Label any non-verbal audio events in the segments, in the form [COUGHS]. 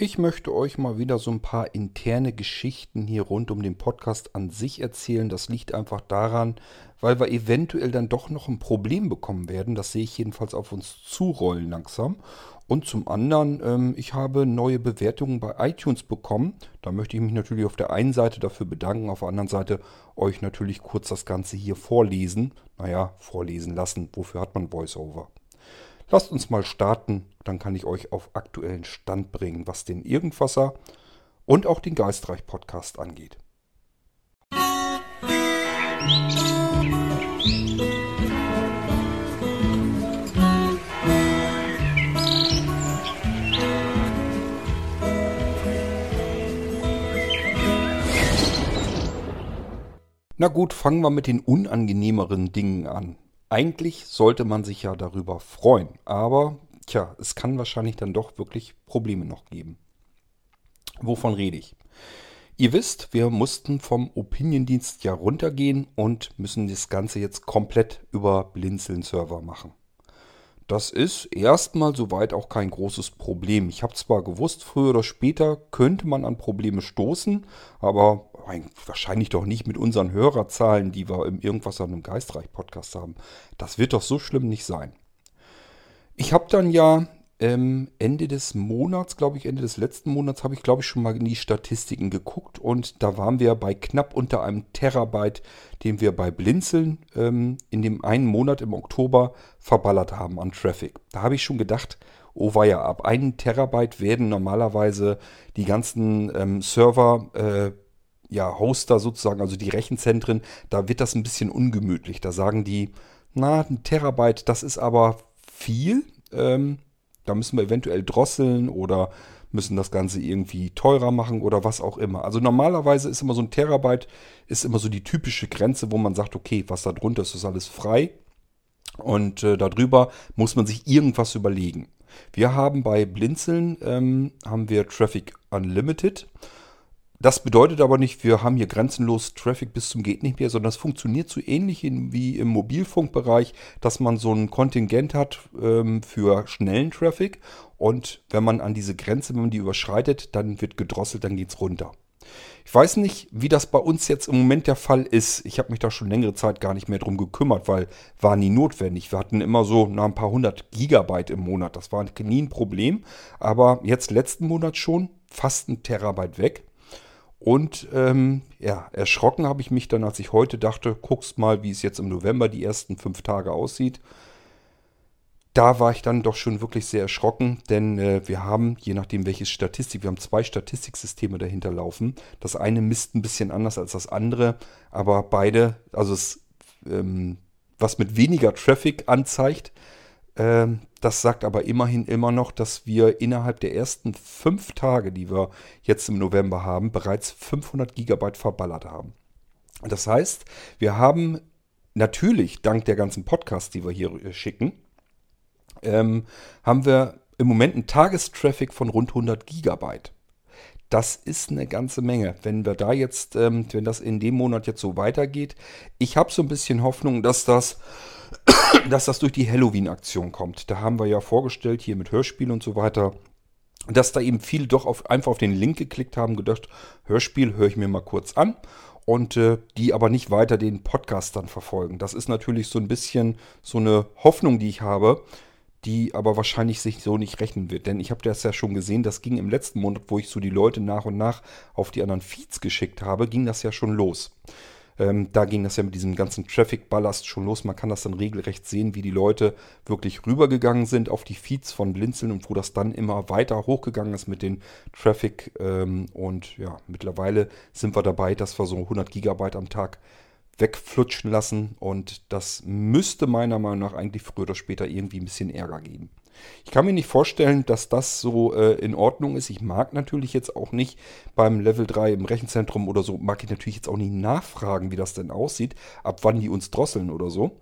Ich möchte euch mal wieder so ein paar interne Geschichten hier rund um den Podcast an sich erzählen. Das liegt einfach daran, weil wir eventuell dann doch noch ein Problem bekommen werden. Das sehe ich jedenfalls auf uns zurollen langsam. Und zum anderen, ähm, ich habe neue Bewertungen bei iTunes bekommen. Da möchte ich mich natürlich auf der einen Seite dafür bedanken, auf der anderen Seite euch natürlich kurz das Ganze hier vorlesen. Naja, vorlesen lassen. Wofür hat man VoiceOver? Lasst uns mal starten, dann kann ich euch auf aktuellen Stand bringen, was den Irgendwasser und auch den Geistreich Podcast angeht. Na gut, fangen wir mit den unangenehmeren Dingen an. Eigentlich sollte man sich ja darüber freuen, aber tja, es kann wahrscheinlich dann doch wirklich Probleme noch geben. Wovon rede ich? Ihr wisst, wir mussten vom Opinion-Dienst ja runtergehen und müssen das Ganze jetzt komplett über Blinzeln-Server machen. Das ist erstmal soweit auch kein großes Problem. Ich habe zwar gewusst, früher oder später könnte man an Probleme stoßen, aber wahrscheinlich doch nicht mit unseren Hörerzahlen, die wir im Irgendwas an einem Geistreich-Podcast haben. Das wird doch so schlimm nicht sein. Ich habe dann ja ähm, Ende des Monats, glaube ich, Ende des letzten Monats, habe ich, glaube ich, schon mal in die Statistiken geguckt und da waren wir bei knapp unter einem Terabyte, den wir bei Blinzeln ähm, in dem einen Monat im Oktober verballert haben an Traffic. Da habe ich schon gedacht, oh weia, ab einem Terabyte werden normalerweise die ganzen ähm, Server, äh, ja, Hoster sozusagen, also die Rechenzentren, da wird das ein bisschen ungemütlich. Da sagen die, na, ein Terabyte, das ist aber viel. Ähm, da müssen wir eventuell drosseln oder müssen das Ganze irgendwie teurer machen oder was auch immer. Also normalerweise ist immer so ein Terabyte, ist immer so die typische Grenze, wo man sagt, okay, was da drunter ist, ist alles frei. Und äh, darüber muss man sich irgendwas überlegen. Wir haben bei Blinzeln, ähm, haben wir Traffic Unlimited. Das bedeutet aber nicht, wir haben hier grenzenlos Traffic bis zum geht nicht mehr, sondern das funktioniert so ähnlich wie im Mobilfunkbereich, dass man so ein Kontingent hat ähm, für schnellen Traffic und wenn man an diese Grenze, wenn man die überschreitet, dann wird gedrosselt, dann geht es runter. Ich weiß nicht, wie das bei uns jetzt im Moment der Fall ist. Ich habe mich da schon längere Zeit gar nicht mehr drum gekümmert, weil war nie notwendig. Wir hatten immer so na, ein paar hundert Gigabyte im Monat. Das war nie ein Problem. Aber jetzt letzten Monat schon fast ein Terabyte weg. Und ähm, ja, erschrocken habe ich mich dann, als ich heute dachte, guckst mal, wie es jetzt im November die ersten fünf Tage aussieht. Da war ich dann doch schon wirklich sehr erschrocken, denn äh, wir haben, je nachdem welches Statistik, wir haben zwei Statistiksysteme dahinter laufen. Das eine misst ein bisschen anders als das andere, aber beide, also es, ähm, was mit weniger Traffic anzeigt, ähm, das sagt aber immerhin immer noch, dass wir innerhalb der ersten fünf Tage, die wir jetzt im November haben, bereits 500 Gigabyte verballert haben. Das heißt, wir haben natürlich dank der ganzen Podcasts, die wir hier äh, schicken, ähm, haben wir im Moment einen Tagestraffic von rund 100 Gigabyte. Das ist eine ganze Menge. Wenn wir da jetzt, ähm, wenn das in dem Monat jetzt so weitergeht, ich habe so ein bisschen Hoffnung, dass das [COUGHS] dass das durch die Halloween-Aktion kommt. Da haben wir ja vorgestellt, hier mit Hörspiel und so weiter, dass da eben viele doch auf, einfach auf den Link geklickt haben, gedacht, Hörspiel höre ich mir mal kurz an und äh, die aber nicht weiter den Podcast dann verfolgen. Das ist natürlich so ein bisschen so eine Hoffnung, die ich habe, die aber wahrscheinlich sich so nicht rechnen wird. Denn ich habe das ja schon gesehen, das ging im letzten Monat, wo ich so die Leute nach und nach auf die anderen Feeds geschickt habe, ging das ja schon los. Ähm, da ging das ja mit diesem ganzen Traffic-Ballast schon los. Man kann das dann regelrecht sehen, wie die Leute wirklich rübergegangen sind auf die Feeds von Blinzeln und wo das dann immer weiter hochgegangen ist mit den Traffic. Ähm, und ja, mittlerweile sind wir dabei, dass wir so 100 Gigabyte am Tag wegflutschen lassen und das müsste meiner Meinung nach eigentlich früher oder später irgendwie ein bisschen Ärger geben. Ich kann mir nicht vorstellen, dass das so äh, in Ordnung ist. Ich mag natürlich jetzt auch nicht beim Level 3 im Rechenzentrum oder so, mag ich natürlich jetzt auch nicht nachfragen, wie das denn aussieht, ab wann die uns drosseln oder so.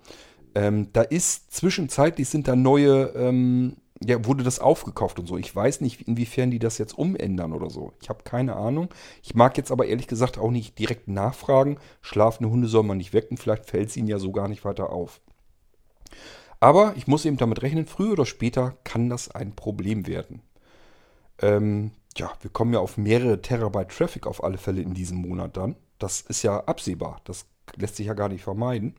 Ähm, da ist zwischenzeitlich sind da neue, ähm, ja, wurde das aufgekauft und so. Ich weiß nicht, inwiefern die das jetzt umändern oder so. Ich habe keine Ahnung. Ich mag jetzt aber ehrlich gesagt auch nicht direkt nachfragen. Schlafende Hunde soll man nicht wecken, vielleicht fällt es ihnen ja so gar nicht weiter auf. Aber ich muss eben damit rechnen, früher oder später kann das ein Problem werden. Ähm, ja, wir kommen ja auf mehrere Terabyte Traffic auf alle Fälle in diesem Monat dann. Das ist ja absehbar. Das lässt sich ja gar nicht vermeiden.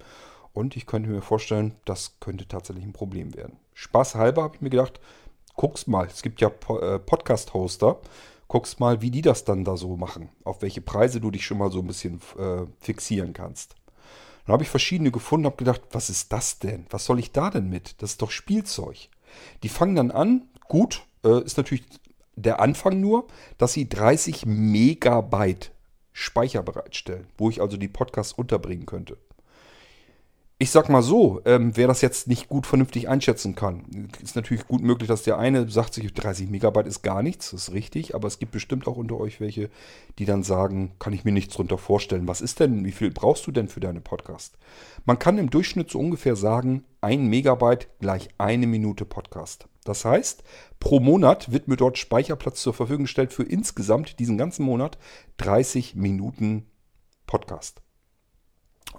Und ich könnte mir vorstellen, das könnte tatsächlich ein Problem werden. Spaß halber habe ich mir gedacht, guck's mal. Es gibt ja äh, Podcast-Hoster. Guck's mal, wie die das dann da so machen. Auf welche Preise du dich schon mal so ein bisschen äh, fixieren kannst. Dann habe ich verschiedene gefunden, habe gedacht, was ist das denn? Was soll ich da denn mit? Das ist doch Spielzeug. Die fangen dann an, gut, äh, ist natürlich der Anfang nur, dass sie 30 Megabyte Speicher bereitstellen, wo ich also die Podcasts unterbringen könnte. Ich sag mal so, ähm, wer das jetzt nicht gut vernünftig einschätzen kann, ist natürlich gut möglich, dass der eine sagt sich, 30 Megabyte ist gar nichts, das ist richtig, aber es gibt bestimmt auch unter euch welche, die dann sagen, kann ich mir nichts drunter vorstellen. Was ist denn, wie viel brauchst du denn für deine Podcast? Man kann im Durchschnitt so ungefähr sagen, ein Megabyte gleich eine Minute Podcast. Das heißt, pro Monat wird mir dort Speicherplatz zur Verfügung gestellt für insgesamt diesen ganzen Monat 30 Minuten Podcast.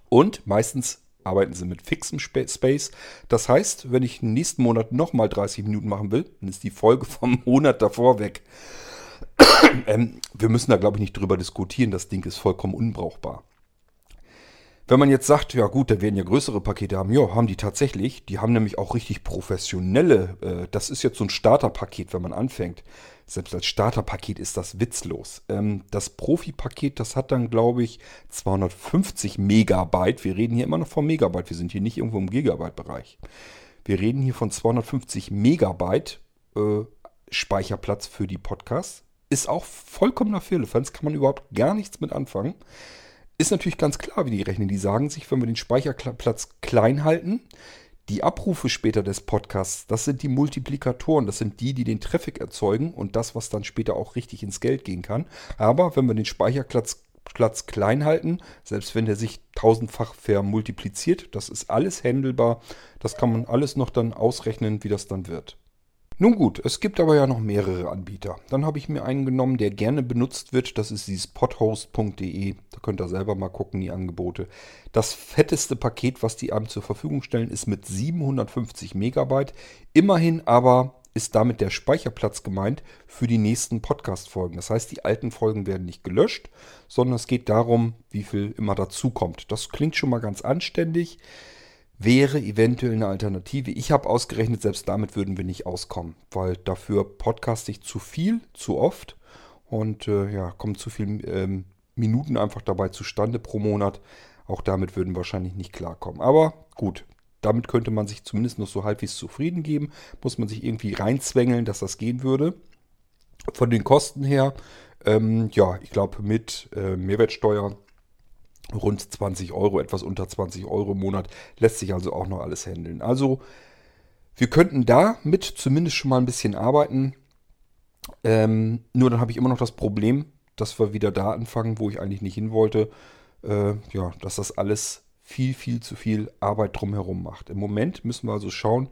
Und meistens arbeiten sie mit fixem Space. Das heißt, wenn ich nächsten Monat nochmal 30 Minuten machen will, dann ist die Folge vom Monat davor weg. [COUGHS] ähm, wir müssen da, glaube ich, nicht drüber diskutieren. Das Ding ist vollkommen unbrauchbar. Wenn man jetzt sagt, ja gut, da werden ja größere Pakete haben, ja, haben die tatsächlich. Die haben nämlich auch richtig professionelle. Äh, das ist jetzt so ein Starterpaket, wenn man anfängt. Selbst als Starterpaket ist das witzlos. Ähm, das Profi-Paket, das hat dann, glaube ich, 250 Megabyte. Wir reden hier immer noch von Megabyte. Wir sind hier nicht irgendwo im Gigabyte-Bereich. Wir reden hier von 250 Megabyte äh, Speicherplatz für die Podcasts. Ist auch vollkommener Firlefanz, kann man überhaupt gar nichts mit anfangen. Ist natürlich ganz klar, wie die rechnen. Die sagen sich, wenn wir den Speicherplatz klein halten, die Abrufe später des Podcasts, das sind die Multiplikatoren, das sind die, die den Traffic erzeugen und das, was dann später auch richtig ins Geld gehen kann. Aber wenn wir den Speicherplatz Platz klein halten, selbst wenn der sich tausendfach vermultipliziert, das ist alles handelbar. Das kann man alles noch dann ausrechnen, wie das dann wird. Nun gut, es gibt aber ja noch mehrere Anbieter. Dann habe ich mir einen genommen, der gerne benutzt wird. Das ist dieses podhost.de. Da könnt ihr selber mal gucken, die Angebote. Das fetteste Paket, was die einem zur Verfügung stellen, ist mit 750 Megabyte. Immerhin aber ist damit der Speicherplatz gemeint für die nächsten Podcast-Folgen. Das heißt, die alten Folgen werden nicht gelöscht, sondern es geht darum, wie viel immer dazukommt. Das klingt schon mal ganz anständig wäre eventuell eine Alternative. Ich habe ausgerechnet, selbst damit würden wir nicht auskommen, weil dafür podcaste ich zu viel, zu oft und äh, ja, kommen zu viele ähm, Minuten einfach dabei zustande pro Monat. Auch damit würden wahrscheinlich nicht klarkommen. Aber gut, damit könnte man sich zumindest noch so halbwegs zufrieden geben. Muss man sich irgendwie reinzwängeln, dass das gehen würde. Von den Kosten her, ähm, ja, ich glaube mit äh, Mehrwertsteuer rund 20 Euro, etwas unter 20 Euro im Monat. Lässt sich also auch noch alles handeln. Also wir könnten da mit zumindest schon mal ein bisschen arbeiten. Ähm, nur dann habe ich immer noch das Problem, dass wir wieder da anfangen, wo ich eigentlich nicht hin wollte. Äh, ja, dass das alles viel, viel zu viel Arbeit drumherum macht. Im Moment müssen wir also schauen,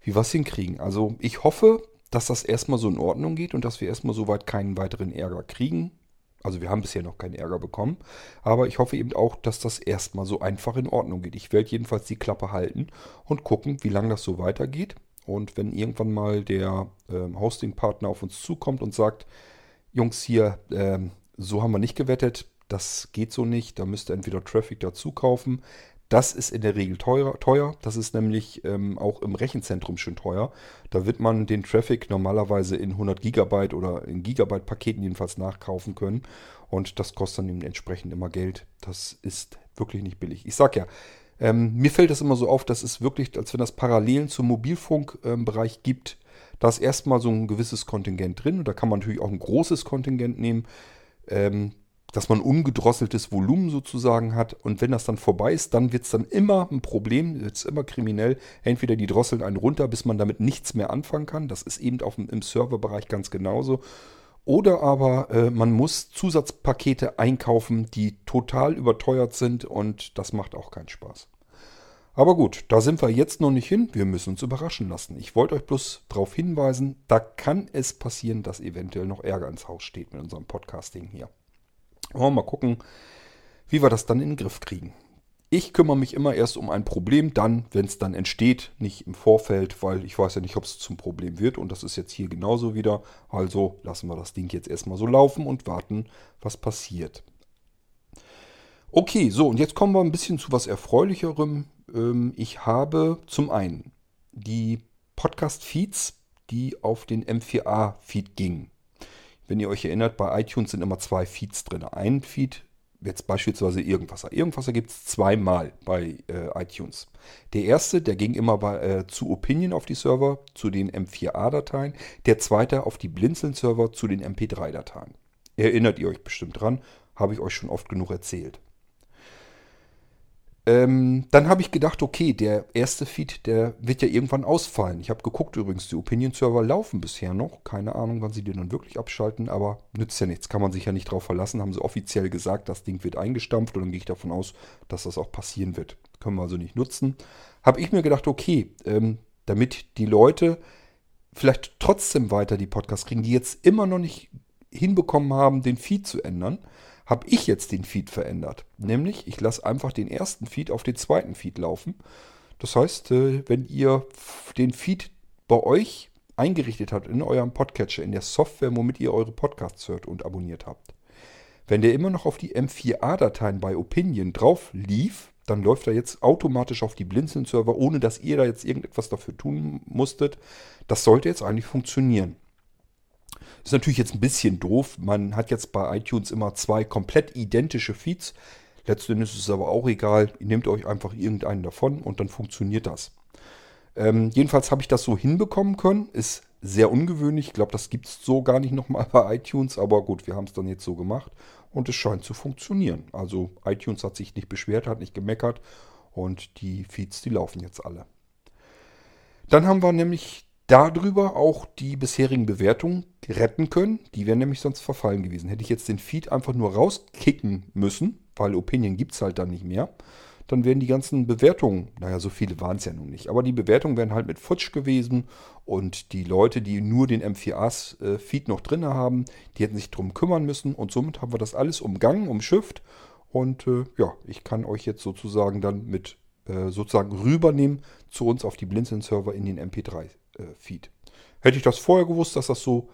wie wir es hinkriegen. Also ich hoffe, dass das erstmal so in Ordnung geht und dass wir erstmal soweit keinen weiteren Ärger kriegen. Also wir haben bisher noch keinen Ärger bekommen. Aber ich hoffe eben auch, dass das erstmal so einfach in Ordnung geht. Ich werde jedenfalls die Klappe halten und gucken, wie lange das so weitergeht. Und wenn irgendwann mal der ähm, Hosting-Partner auf uns zukommt und sagt, Jungs hier, ähm, so haben wir nicht gewettet, das geht so nicht, da müsst ihr entweder Traffic dazu kaufen, das ist in der Regel teuer. teuer. Das ist nämlich ähm, auch im Rechenzentrum schon teuer. Da wird man den Traffic normalerweise in 100 Gigabyte oder in Gigabyte-Paketen jedenfalls nachkaufen können. Und das kostet dann entsprechend immer Geld. Das ist wirklich nicht billig. Ich sag ja, ähm, mir fällt das immer so auf, dass es wirklich, als wenn das Parallelen zum Mobilfunkbereich ähm, gibt, da ist erstmal so ein gewisses Kontingent drin. Und da kann man natürlich auch ein großes Kontingent nehmen. Ähm, dass man ungedrosseltes Volumen sozusagen hat. Und wenn das dann vorbei ist, dann wird es dann immer ein Problem, wird es immer kriminell. Entweder die drosseln einen runter, bis man damit nichts mehr anfangen kann. Das ist eben auch im Serverbereich ganz genauso. Oder aber äh, man muss Zusatzpakete einkaufen, die total überteuert sind und das macht auch keinen Spaß. Aber gut, da sind wir jetzt noch nicht hin. Wir müssen uns überraschen lassen. Ich wollte euch bloß darauf hinweisen, da kann es passieren, dass eventuell noch Ärger ins Haus steht mit unserem Podcasting hier. Oh, mal gucken, wie wir das dann in den Griff kriegen. Ich kümmere mich immer erst um ein Problem, dann, wenn es dann entsteht, nicht im Vorfeld, weil ich weiß ja nicht, ob es zum Problem wird. Und das ist jetzt hier genauso wieder. Also lassen wir das Ding jetzt erstmal so laufen und warten, was passiert. Okay, so, und jetzt kommen wir ein bisschen zu was Erfreulicherem. Ähm, ich habe zum einen die Podcast-Feeds, die auf den M4A-Feed gingen. Wenn ihr euch erinnert, bei iTunes sind immer zwei Feeds drin. Ein Feed jetzt beispielsweise Irgendwasser. Irgendwasser gibt es zweimal bei äh, iTunes. Der erste, der ging immer bei, äh, zu Opinion auf die Server, zu den M4A-Dateien. Der zweite auf die Blinzeln-Server zu den MP3-Dateien. Erinnert ihr euch bestimmt dran, habe ich euch schon oft genug erzählt. Ähm, dann habe ich gedacht, okay, der erste Feed, der wird ja irgendwann ausfallen. Ich habe geguckt übrigens, die Opinion-Server laufen bisher noch. Keine Ahnung, wann sie den dann wirklich abschalten, aber nützt ja nichts. Kann man sich ja nicht drauf verlassen. Haben sie offiziell gesagt, das Ding wird eingestampft und dann gehe ich davon aus, dass das auch passieren wird. Können wir also nicht nutzen. Habe ich mir gedacht, okay, ähm, damit die Leute vielleicht trotzdem weiter die Podcasts kriegen, die jetzt immer noch nicht hinbekommen haben, den Feed zu ändern, habe ich jetzt den Feed verändert. Nämlich, ich lasse einfach den ersten Feed auf den zweiten Feed laufen. Das heißt, äh, wenn ihr den Feed bei euch eingerichtet habt in eurem Podcatcher, in der Software, womit ihr eure Podcasts hört und abonniert habt, wenn der immer noch auf die M4A-Dateien bei Opinion drauf lief, dann läuft er jetzt automatisch auf die Blinzeln-Server, ohne dass ihr da jetzt irgendetwas dafür tun musstet. Das sollte jetzt eigentlich funktionieren. Ist natürlich jetzt ein bisschen doof. Man hat jetzt bei iTunes immer zwei komplett identische Feeds. Letztendlich ist es aber auch egal. Ihr nehmt euch einfach irgendeinen davon und dann funktioniert das. Ähm, jedenfalls habe ich das so hinbekommen können. Ist sehr ungewöhnlich. Ich glaube, das gibt es so gar nicht nochmal bei iTunes. Aber gut, wir haben es dann jetzt so gemacht. Und es scheint zu funktionieren. Also iTunes hat sich nicht beschwert, hat nicht gemeckert. Und die Feeds, die laufen jetzt alle. Dann haben wir nämlich darüber auch die bisherigen Bewertungen retten können. Die wären nämlich sonst verfallen gewesen. Hätte ich jetzt den Feed einfach nur rauskicken müssen, weil Opinion gibt es halt dann nicht mehr, dann wären die ganzen Bewertungen, naja, so viele waren es ja nun nicht, aber die Bewertungen wären halt mit futsch gewesen und die Leute, die nur den M4A-Feed noch drin haben, die hätten sich darum kümmern müssen und somit haben wir das alles umgangen, umschifft und äh, ja, ich kann euch jetzt sozusagen dann mit äh, sozusagen rübernehmen zu uns auf die Blinzeln-Server in den MP3-Feed. Hätte ich das vorher gewusst, dass das so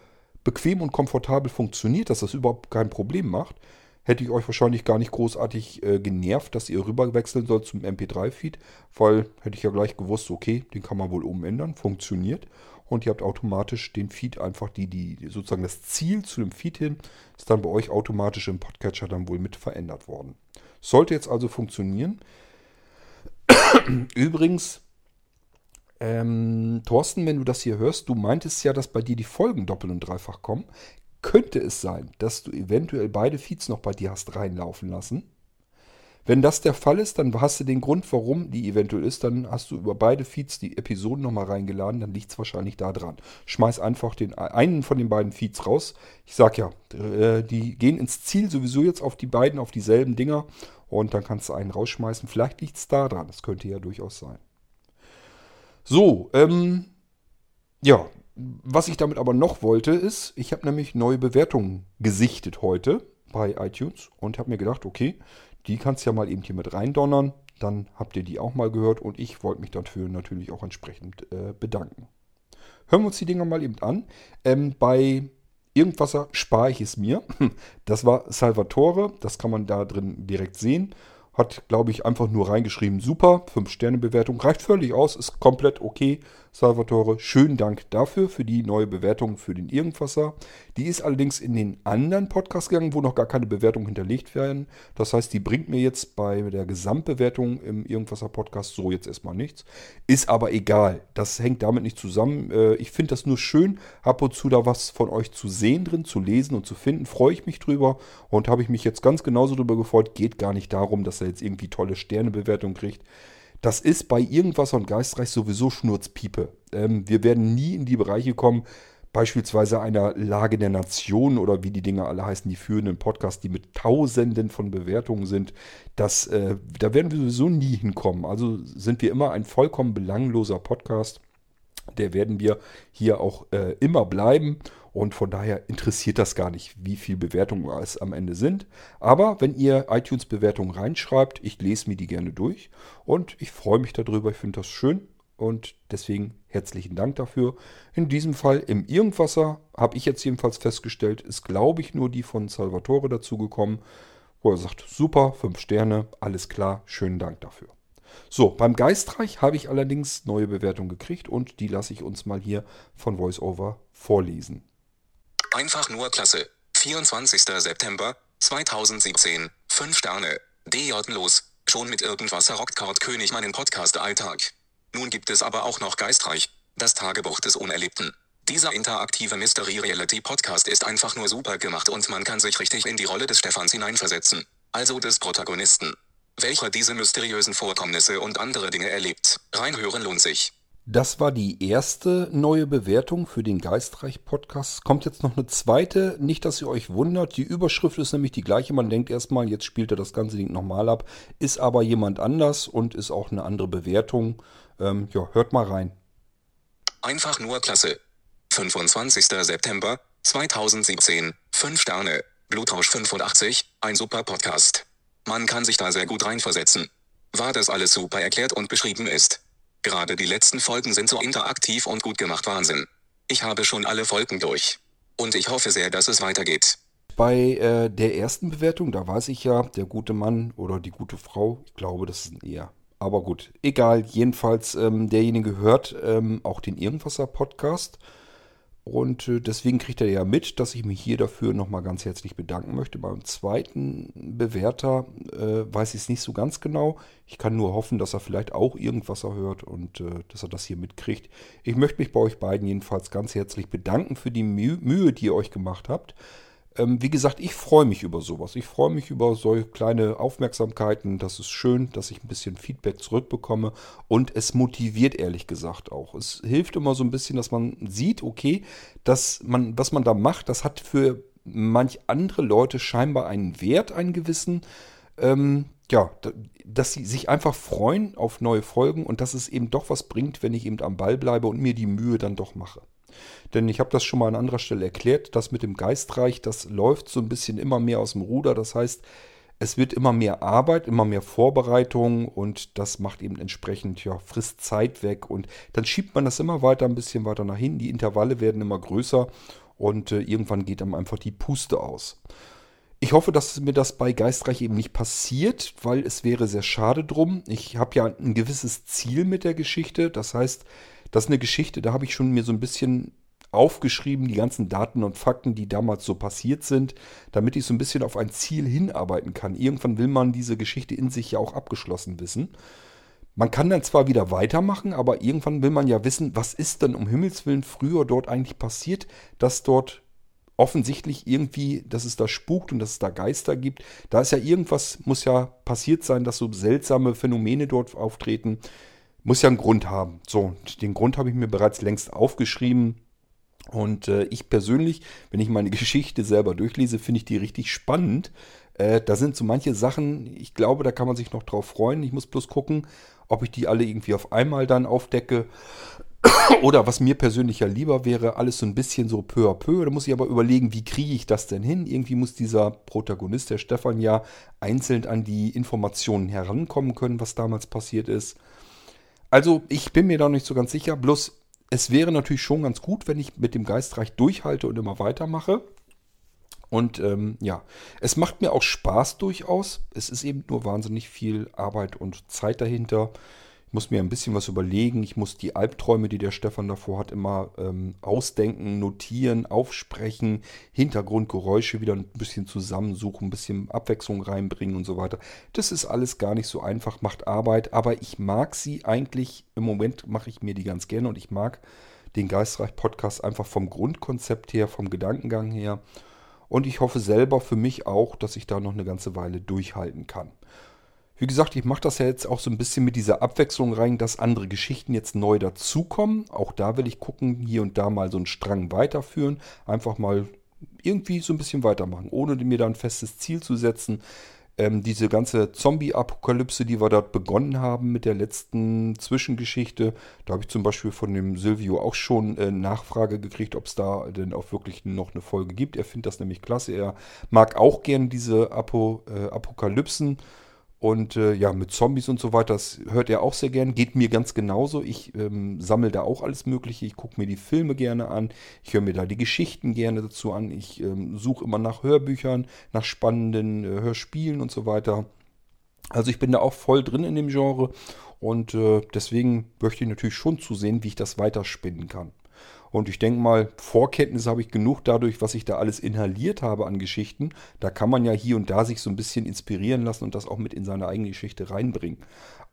bequem und komfortabel funktioniert, dass das überhaupt kein Problem macht, hätte ich euch wahrscheinlich gar nicht großartig äh, genervt, dass ihr rüberwechseln sollt zum MP3-Feed, weil hätte ich ja gleich gewusst, okay, den kann man wohl umändern, funktioniert. Und ihr habt automatisch den Feed einfach, die, die sozusagen das Ziel zu dem Feed hin, ist dann bei euch automatisch im Podcatcher dann wohl mit verändert worden. Sollte jetzt also funktionieren. [CLEARS THROAT] Übrigens, ähm, Thorsten, wenn du das hier hörst, du meintest ja, dass bei dir die Folgen doppelt und dreifach kommen. Könnte es sein, dass du eventuell beide Feeds noch bei dir hast reinlaufen lassen? Wenn das der Fall ist, dann hast du den Grund, warum die eventuell ist. Dann hast du über beide Feeds die Episoden nochmal reingeladen. Dann liegt es wahrscheinlich da dran. Schmeiß einfach den einen von den beiden Feeds raus. Ich sag ja, äh, die gehen ins Ziel sowieso jetzt auf die beiden, auf dieselben Dinger. Und dann kannst du einen rausschmeißen. Vielleicht liegt es da dran. Das könnte ja durchaus sein. So, ähm, ja, was ich damit aber noch wollte, ist, ich habe nämlich neue Bewertungen gesichtet heute bei iTunes und habe mir gedacht, okay, die kannst du ja mal eben hier mit reindonnern. Dann habt ihr die auch mal gehört und ich wollte mich dafür natürlich auch entsprechend äh, bedanken. Hören wir uns die Dinger mal eben an. Ähm, bei Irgendwasser spare ich es mir. [LAUGHS] Das war Salvatore, das kann man da drin direkt sehen. Hat, glaube ich, einfach nur reingeschrieben, super, 5-Sterne-Bewertung, reicht völlig aus, ist komplett okay. Salvatore, schönen Dank dafür, für die neue Bewertung für den Irgendwasser. Die ist allerdings in den anderen Podcast gegangen, wo noch gar keine Bewertung hinterlegt werden. Das heißt, die bringt mir jetzt bei der Gesamtbewertung im Irgendwasser Podcast so jetzt erstmal nichts. Ist aber egal, das hängt damit nicht zusammen. Äh, ich finde das nur schön, ab und zu da was von euch zu sehen drin, zu lesen und zu finden. Freue ich mich drüber und habe ich mich jetzt ganz genauso drüber gefreut. Geht gar nicht darum, dass er jetzt irgendwie tolle Sternebewertung kriegt. Das ist bei irgendwas und Geistreich sowieso Schnurzpiepe. Ähm, wir werden nie in die Bereiche kommen, beispielsweise einer Lage der Nation oder wie die Dinge alle heißen, die führenden Podcasts, die mit Tausenden von Bewertungen sind. Das, äh, da werden wir sowieso nie hinkommen. Also sind wir immer ein vollkommen belangloser Podcast. Der werden wir hier auch äh, immer bleiben. Und von daher interessiert das gar nicht, wie viel Bewertungen es am Ende sind. Aber wenn ihr iTunes-Bewertungen reinschreibt, ich lese mir die gerne durch und ich freue mich darüber. Ich finde das schön und deswegen herzlichen Dank dafür. In diesem Fall im Irgendwasser habe ich jetzt jedenfalls festgestellt, ist glaube ich nur die von Salvatore dazugekommen, wo er sagt, super, fünf Sterne, alles klar, schönen Dank dafür. So, beim Geistreich habe ich allerdings neue Bewertungen gekriegt und die lasse ich uns mal hier von VoiceOver vorlesen. Einfach nur klasse. 24. September 2017. 5 Sterne. DJ los. Schon mit irgendwas rockt Kurt König meinen Podcast-Alltag. Nun gibt es aber auch noch Geistreich. Das Tagebuch des Unerlebten. Dieser interaktive Mystery-Reality-Podcast ist einfach nur super gemacht und man kann sich richtig in die Rolle des Stefans hineinversetzen. Also des Protagonisten. Welcher diese mysteriösen Vorkommnisse und andere Dinge erlebt. Reinhören lohnt sich. Das war die erste neue Bewertung für den Geistreich-Podcast. Kommt jetzt noch eine zweite. Nicht, dass ihr euch wundert. Die Überschrift ist nämlich die gleiche. Man denkt erstmal, jetzt spielt er das ganze Ding nochmal ab. Ist aber jemand anders und ist auch eine andere Bewertung. Ähm, ja, hört mal rein. Einfach nur klasse. 25. September 2017. 5 Sterne. Blutrausch 85. Ein super Podcast. Man kann sich da sehr gut reinversetzen. War das alles super erklärt und beschrieben ist. Gerade die letzten Folgen sind so interaktiv und gut gemacht Wahnsinn. Ich habe schon alle Folgen durch. Und ich hoffe sehr, dass es weitergeht. Bei äh, der ersten Bewertung, da weiß ich ja, der gute Mann oder die gute Frau, ich glaube, das ist ein eher. Aber gut, egal. Jedenfalls, ähm, derjenige hört ähm, auch den Irgendwasser-Podcast. Und äh, deswegen kriegt er ja mit, dass ich mich hier dafür nochmal ganz herzlich bedanken möchte. Beim zweiten Bewerter äh, weiß ich es nicht so ganz genau. Ich kann nur hoffen, dass er vielleicht auch irgendwas hört und äh, dass er das hier mitkriegt. Ich möchte mich bei euch beiden jedenfalls ganz herzlich bedanken für die Mühe die ihr euch gemacht habt. Ähm, wie gesagt, ich freue mich über sowas. Ich freue mich über solche kleine Aufmerksamkeiten. Das ist schön, dass ich ein bisschen Feedback zurückbekomme. Und es motiviert ehrlich gesagt auch. Es hilft immer so ein bisschen, dass man sieht, okay, dass man, was man da macht, das hat für manch andere Leute scheinbar einen Wert, einen gewissen. Ähm, ja, dass sie sich einfach freuen auf neue Folgen und dass es eben doch was bringt, wenn ich eben am Ball bleibe und mir die Mühe dann doch mache. Denn ich habe das schon mal an anderer Stelle erklärt, das mit dem Geistreich, das läuft so ein bisschen immer mehr aus dem Ruder. Das heißt, es wird immer mehr Arbeit, immer mehr Vorbereitung und das macht eben entsprechend, ja, frisst Zeit weg und dann schiebt man das immer weiter, ein bisschen weiter nach hinten. Die Intervalle werden immer größer und äh, irgendwann geht dann einfach die Puste aus. Ich hoffe, dass mir das bei Geistreich eben nicht passiert, weil es wäre sehr schade drum. Ich habe ja ein gewisses Ziel mit der Geschichte. Das heißt, das ist eine Geschichte, da habe ich schon mir so ein bisschen aufgeschrieben, die ganzen Daten und Fakten, die damals so passiert sind, damit ich so ein bisschen auf ein Ziel hinarbeiten kann. Irgendwann will man diese Geschichte in sich ja auch abgeschlossen wissen. Man kann dann zwar wieder weitermachen, aber irgendwann will man ja wissen, was ist denn um Himmels Willen früher dort eigentlich passiert, dass dort offensichtlich irgendwie, dass es da spukt und dass es da Geister gibt. Da ist ja irgendwas, muss ja passiert sein, dass so seltsame Phänomene dort auftreten. Muss ja einen Grund haben. So, den Grund habe ich mir bereits längst aufgeschrieben. Und äh, ich persönlich, wenn ich meine [LAUGHS] Geschichte selber durchlese, finde ich die richtig spannend. Äh, da sind so manche Sachen, ich glaube, da kann man sich noch drauf freuen. Ich muss bloß gucken, ob ich die alle irgendwie auf einmal dann aufdecke. [COUGHS] Oder was mir persönlich ja lieber wäre, alles so ein bisschen so peu à peu. Da muss ich aber überlegen, wie kriege ich das denn hin? Irgendwie muss dieser Protagonist, der Stefan, ja einzeln an die Informationen herankommen können, was damals passiert ist. Also ich bin mir da nicht so ganz sicher. Bloß es wäre natürlich schon ganz gut, wenn ich mit dem Geistreich durchhalte und immer weitermache. Und ähm, ja, es macht mir auch Spaß durchaus. Es ist eben nur wahnsinnig viel Arbeit und Zeit dahinter. Muss mir ein bisschen was überlegen. Ich muss die Albträume, die der Stefan davor hat, immer ähm, ausdenken, notieren, aufsprechen, Hintergrundgeräusche wieder ein bisschen zusammensuchen, ein bisschen Abwechslung reinbringen und so weiter. Das ist alles gar nicht so einfach, macht Arbeit, aber ich mag sie eigentlich. Im Moment mache ich mir die ganz gerne und ich mag den Geistreich-Podcast einfach vom Grundkonzept her, vom Gedankengang her. Und ich hoffe selber für mich auch, dass ich da noch eine ganze Weile durchhalten kann. Wie gesagt, ich mache das ja jetzt auch so ein bisschen mit dieser Abwechslung rein, dass andere Geschichten jetzt neu dazukommen. Auch da will ich gucken, hier und da mal so einen Strang weiterführen. Einfach mal irgendwie so ein bisschen weitermachen, ohne mir da ein festes Ziel zu setzen. Ähm, diese ganze Zombie-Apokalypse, die wir dort begonnen haben mit der letzten Zwischengeschichte, da habe ich zum Beispiel von dem Silvio auch schon äh, Nachfrage gekriegt, ob es da denn auch wirklich noch eine Folge gibt. Er findet das nämlich klasse. Er mag auch gern diese Apo, äh, Apokalypsen. Und äh, ja, mit Zombies und so weiter, das hört er auch sehr gern. Geht mir ganz genauso. Ich ähm, sammle da auch alles Mögliche. Ich gucke mir die Filme gerne an. Ich höre mir da die Geschichten gerne dazu an. Ich ähm, suche immer nach Hörbüchern, nach spannenden äh, Hörspielen und so weiter. Also ich bin da auch voll drin in dem Genre. Und äh, deswegen möchte ich natürlich schon zusehen, wie ich das weiterspinnen kann. Und ich denke mal, Vorkenntnisse habe ich genug dadurch, was ich da alles inhaliert habe an Geschichten. Da kann man ja hier und da sich so ein bisschen inspirieren lassen und das auch mit in seine eigene Geschichte reinbringen.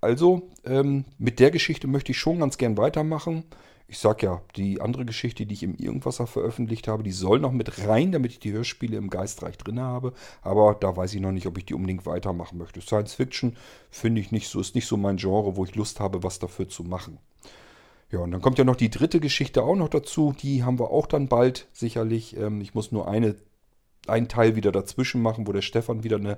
Also ähm, mit der Geschichte möchte ich schon ganz gern weitermachen. Ich sag ja, die andere Geschichte, die ich im Irgendwasser veröffentlicht habe, die soll noch mit rein, damit ich die Hörspiele im Geistreich drin habe. Aber da weiß ich noch nicht, ob ich die unbedingt weitermachen möchte. Science Fiction finde ich nicht so, ist nicht so mein Genre, wo ich Lust habe, was dafür zu machen. Ja, und dann kommt ja noch die dritte Geschichte auch noch dazu. Die haben wir auch dann bald sicherlich. Ähm, ich muss nur eine, einen Teil wieder dazwischen machen, wo der Stefan wieder eine,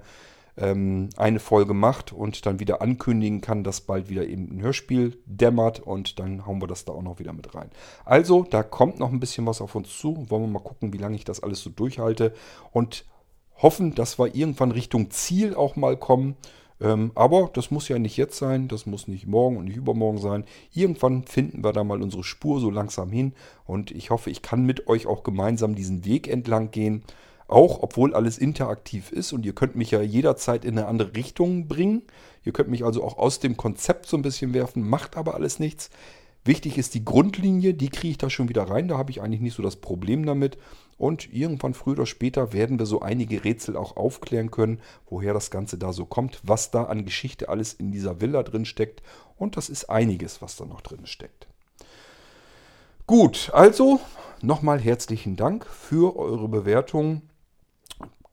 ähm, eine Folge macht und dann wieder ankündigen kann, dass bald wieder eben ein Hörspiel dämmert und dann hauen wir das da auch noch wieder mit rein. Also, da kommt noch ein bisschen was auf uns zu. Wollen wir mal gucken, wie lange ich das alles so durchhalte und hoffen, dass wir irgendwann Richtung Ziel auch mal kommen. Ähm, aber das muss ja nicht jetzt sein, das muss nicht morgen und nicht übermorgen sein. Irgendwann finden wir da mal unsere Spur so langsam hin und ich hoffe, ich kann mit euch auch gemeinsam diesen Weg entlang gehen. Auch obwohl alles interaktiv ist und ihr könnt mich ja jederzeit in eine andere Richtung bringen. Ihr könnt mich also auch aus dem Konzept so ein bisschen werfen, macht aber alles nichts. Wichtig ist die Grundlinie, die kriege ich da schon wieder rein, da habe ich eigentlich nicht so das Problem damit. Und irgendwann früher oder später werden wir so einige Rätsel auch aufklären können, woher das Ganze da so kommt, was da an Geschichte alles in dieser Villa drin steckt. Und das ist einiges, was da noch drin steckt. Gut, also nochmal herzlichen Dank für eure Bewertung.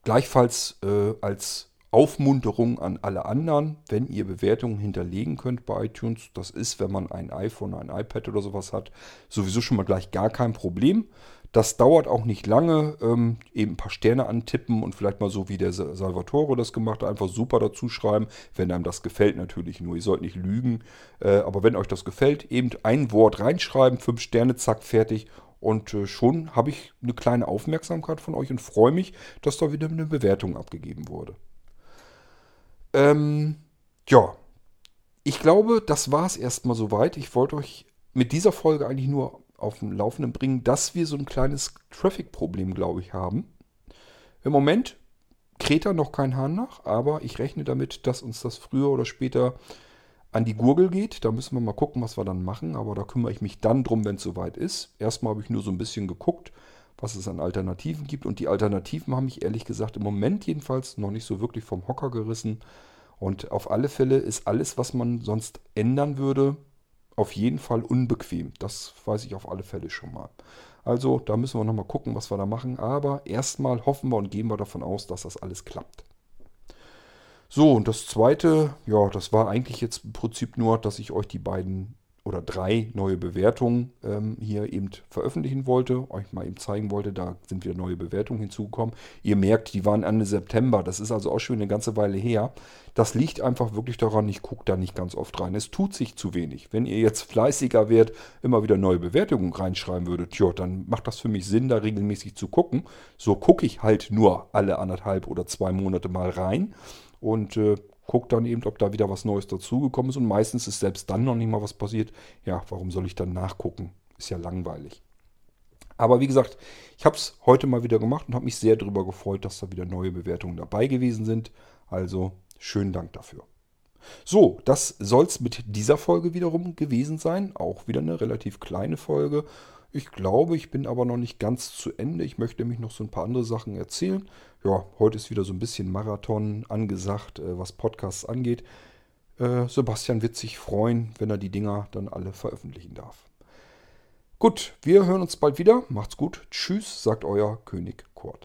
Gleichfalls äh, als Aufmunterung an alle anderen, wenn ihr Bewertungen hinterlegen könnt bei iTunes. Das ist, wenn man ein iPhone, ein iPad oder sowas hat, sowieso schon mal gleich gar kein Problem. Das dauert auch nicht lange. Ähm, eben ein paar Sterne antippen und vielleicht mal so wie der Salvatore das gemacht hat, einfach super dazu schreiben, wenn einem das gefällt natürlich nur. Ihr sollt nicht lügen. Äh, aber wenn euch das gefällt, eben ein Wort reinschreiben, fünf Sterne, zack, fertig. Und äh, schon habe ich eine kleine Aufmerksamkeit von euch und freue mich, dass da wieder eine Bewertung abgegeben wurde. Ähm, ja, ich glaube, das war es erstmal soweit. Ich wollte euch mit dieser Folge eigentlich nur auf dem Laufenden bringen, dass wir so ein kleines Traffic-Problem, glaube ich, haben. Im Moment kräht da noch kein Hahn nach, aber ich rechne damit, dass uns das früher oder später an die Gurgel geht. Da müssen wir mal gucken, was wir dann machen, aber da kümmere ich mich dann drum, wenn es soweit ist. Erstmal habe ich nur so ein bisschen geguckt, was es an Alternativen gibt und die Alternativen haben mich ehrlich gesagt im Moment jedenfalls noch nicht so wirklich vom Hocker gerissen. Und auf alle Fälle ist alles, was man sonst ändern würde, auf jeden Fall unbequem. Das weiß ich auf alle Fälle schon mal. Also da müssen wir nochmal gucken, was wir da machen. Aber erstmal hoffen wir und gehen wir davon aus, dass das alles klappt. So, und das zweite, ja, das war eigentlich jetzt im Prinzip nur, dass ich euch die beiden oder drei neue Bewertungen ähm, hier eben veröffentlichen wollte, euch mal eben zeigen wollte, da sind wieder neue Bewertungen hinzugekommen. Ihr merkt, die waren Ende September, das ist also auch schon eine ganze Weile her. Das liegt einfach wirklich daran, ich gucke da nicht ganz oft rein. Es tut sich zu wenig. Wenn ihr jetzt fleißiger werdet, immer wieder neue Bewertungen reinschreiben würdet, tja, dann macht das für mich Sinn, da regelmäßig zu gucken. So gucke ich halt nur alle anderthalb oder zwei Monate mal rein. Und äh, guckt dann eben, ob da wieder was Neues dazugekommen ist. Und meistens ist selbst dann noch nicht mal was passiert. Ja, warum soll ich dann nachgucken? Ist ja langweilig. Aber wie gesagt, ich habe es heute mal wieder gemacht und habe mich sehr darüber gefreut, dass da wieder neue Bewertungen dabei gewesen sind. Also schönen Dank dafür. So, das soll es mit dieser Folge wiederum gewesen sein. Auch wieder eine relativ kleine Folge. Ich glaube, ich bin aber noch nicht ganz zu Ende. Ich möchte nämlich noch so ein paar andere Sachen erzählen. Ja, heute ist wieder so ein bisschen Marathon angesagt, äh, was Podcasts angeht. Äh, Sebastian wird sich freuen, wenn er die Dinger dann alle veröffentlichen darf. Gut, wir hören uns bald wieder. Macht's gut. Tschüss, sagt euer König Kurt.